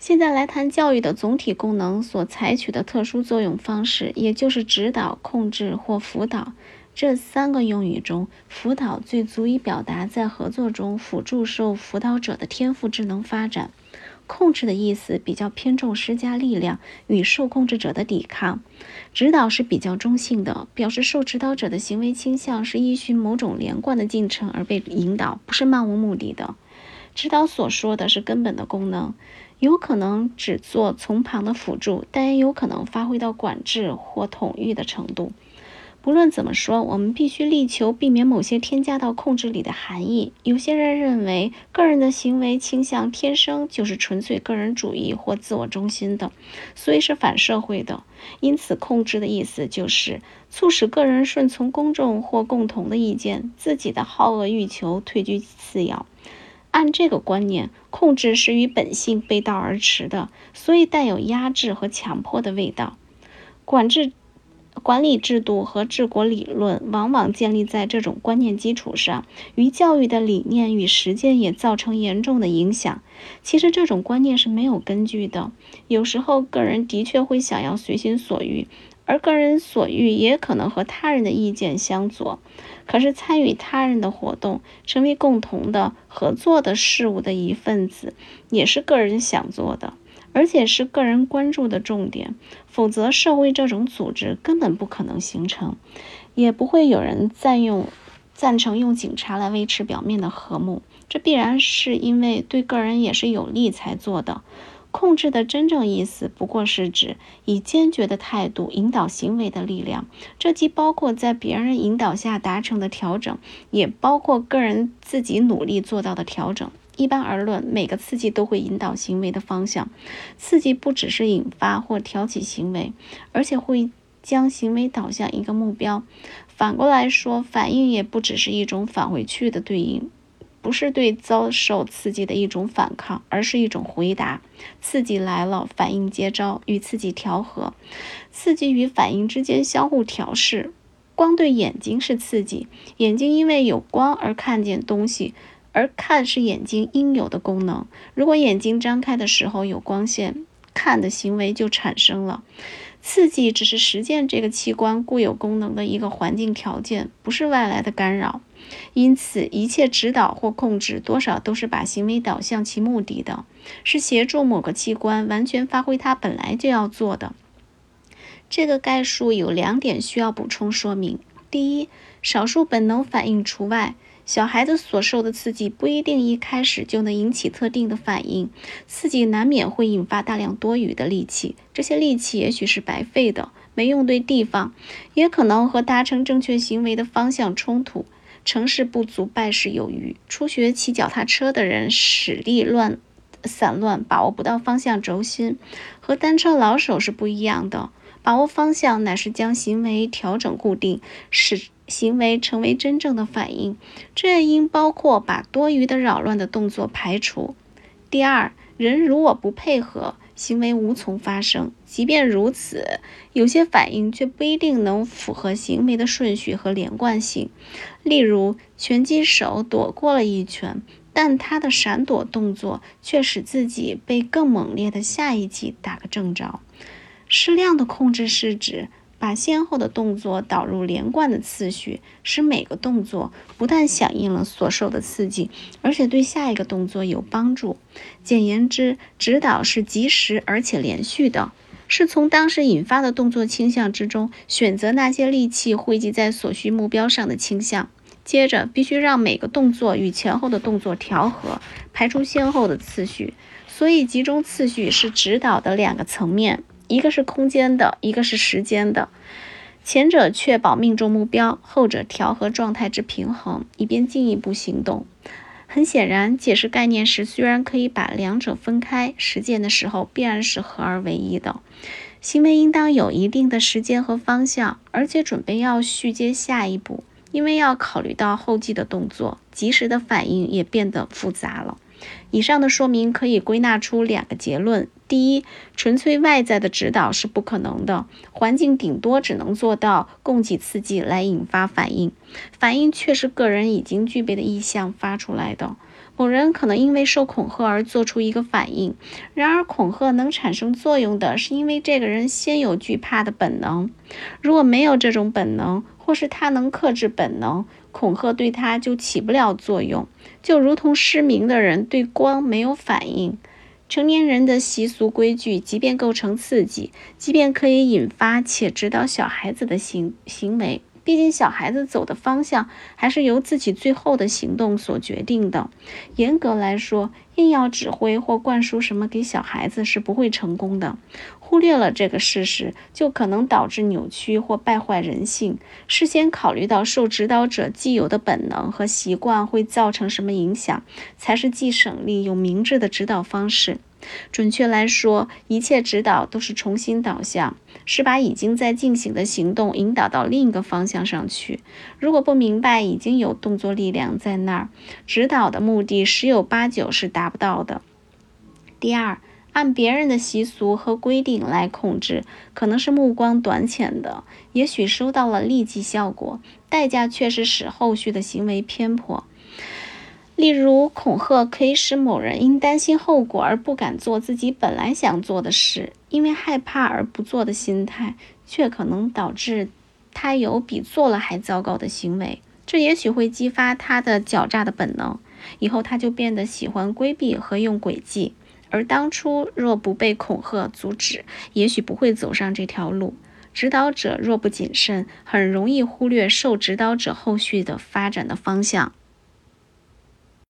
现在来谈教育的总体功能所采取的特殊作用方式，也就是指导、控制或辅导。这三个用语中，辅导最足以表达在合作中辅助受辅导者的天赋智能发展。控制的意思比较偏重施加力量与受控制者的抵抗。指导是比较中性的，表示受指导者的行为倾向是依循某种连贯的进程而被引导，不是漫无目的的。指导所说的是根本的功能。有可能只做从旁的辅助，但也有可能发挥到管制或统御的程度。不论怎么说，我们必须力求避免某些添加到控制里的含义。有些人认为，个人的行为倾向天生就是纯粹个人主义或自我中心的，所以是反社会的。因此，控制的意思就是促使个人顺从公众或共同的意见，自己的好恶欲求退居次要。按这个观念，控制是与本性背道而驰的，所以带有压制和强迫的味道。管制、管理制度和治国理论往往建立在这种观念基础上，与教育的理念与实践也造成严重的影响。其实这种观念是没有根据的。有时候，个人的确会想要随心所欲。而个人所欲也可能和他人的意见相左，可是参与他人的活动，成为共同的合作的事物的一份子，也是个人想做的，而且是个人关注的重点。否则，社会这种组织根本不可能形成，也不会有人赞用、赞成用警察来维持表面的和睦。这必然是因为对个人也是有利才做的。控制的真正意思，不过是指以坚决的态度引导行为的力量。这既包括在别人引导下达成的调整，也包括个人自己努力做到的调整。一般而论，每个刺激都会引导行为的方向。刺激不只是引发或挑起行为，而且会将行为导向一个目标。反过来说，反应也不只是一种返回去的对应。不是对遭受刺激的一种反抗，而是一种回答。刺激来了，反应接招，与刺激调和。刺激与反应之间相互调试。光对眼睛是刺激，眼睛因为有光而看见东西，而看是眼睛应有的功能。如果眼睛张开的时候有光线，看的行为就产生了。刺激只是实践这个器官固有功能的一个环境条件，不是外来的干扰。因此，一切指导或控制多少都是把行为导向其目的的，是协助某个器官完全发挥它本来就要做的。这个概述有两点需要补充说明：第一，少数本能反应除外，小孩子所受的刺激不一定一开始就能引起特定的反应，刺激难免会引发大量多余的力气，这些力气也许是白费的，没用对地方，也可能和达成正确行为的方向冲突。成事不足败事有余。初学骑脚踏车的人使力乱散乱，把握不到方向轴心，和单车老手是不一样的。把握方向乃是将行为调整固定，使行为成为真正的反应。这应包括把多余的扰乱的动作排除。第二，人如果不配合。行为无从发生。即便如此，有些反应却不一定能符合行为的顺序和连贯性。例如，拳击手躲过了一拳，但他的闪躲动作却使自己被更猛烈的下一击打个正着。适量的控制是指。把先后的动作导入连贯的次序，使每个动作不但响应了所受的刺激，而且对下一个动作有帮助。简言之，指导是及时而且连续的，是从当时引发的动作倾向之中选择那些力气汇集在所需目标上的倾向。接着，必须让每个动作与前后的动作调和，排除先后的次序。所以，集中次序是指导的两个层面。一个是空间的，一个是时间的，前者确保命中目标，后者调和状态之平衡，以便进一步行动。很显然，解释概念时虽然可以把两者分开，实践的时候必然是合而为一的。行为应当有一定的时间和方向，而且准备要续接下一步，因为要考虑到后继的动作，及时的反应也变得复杂了。以上的说明可以归纳出两个结论：第一，纯粹外在的指导是不可能的，环境顶多只能做到供给刺激来引发反应，反应却是个人已经具备的意向发出来的。某人可能因为受恐吓而做出一个反应，然而恐吓能产生作用的是因为这个人先有惧怕的本能。如果没有这种本能，或是他能克制本能，恐吓对他就起不了作用。就如同失明的人对光没有反应。成年人的习俗规矩，即便构成刺激，即便可以引发且指导小孩子的行行为。毕竟，小孩子走的方向还是由自己最后的行动所决定的。严格来说，硬要指挥或灌输什么给小孩子是不会成功的。忽略了这个事实，就可能导致扭曲或败坏人性。事先考虑到受指导者既有的本能和习惯会造成什么影响，才是既省力又明智的指导方式。准确来说，一切指导都是重新导向，是把已经在进行的行动引导到另一个方向上去。如果不明白已经有动作力量在那儿，指导的目的十有八九是达不到的。第二，按别人的习俗和规定来控制，可能是目光短浅的，也许收到了立即效果，代价却是使后续的行为偏颇。例如，恐吓可以使某人因担心后果而不敢做自己本来想做的事，因为害怕而不做的心态，却可能导致他有比做了还糟糕的行为。这也许会激发他的狡诈的本能，以后他就变得喜欢规避和用诡计，而当初若不被恐吓阻止，也许不会走上这条路。指导者若不谨慎，很容易忽略受指导者后续的发展的方向。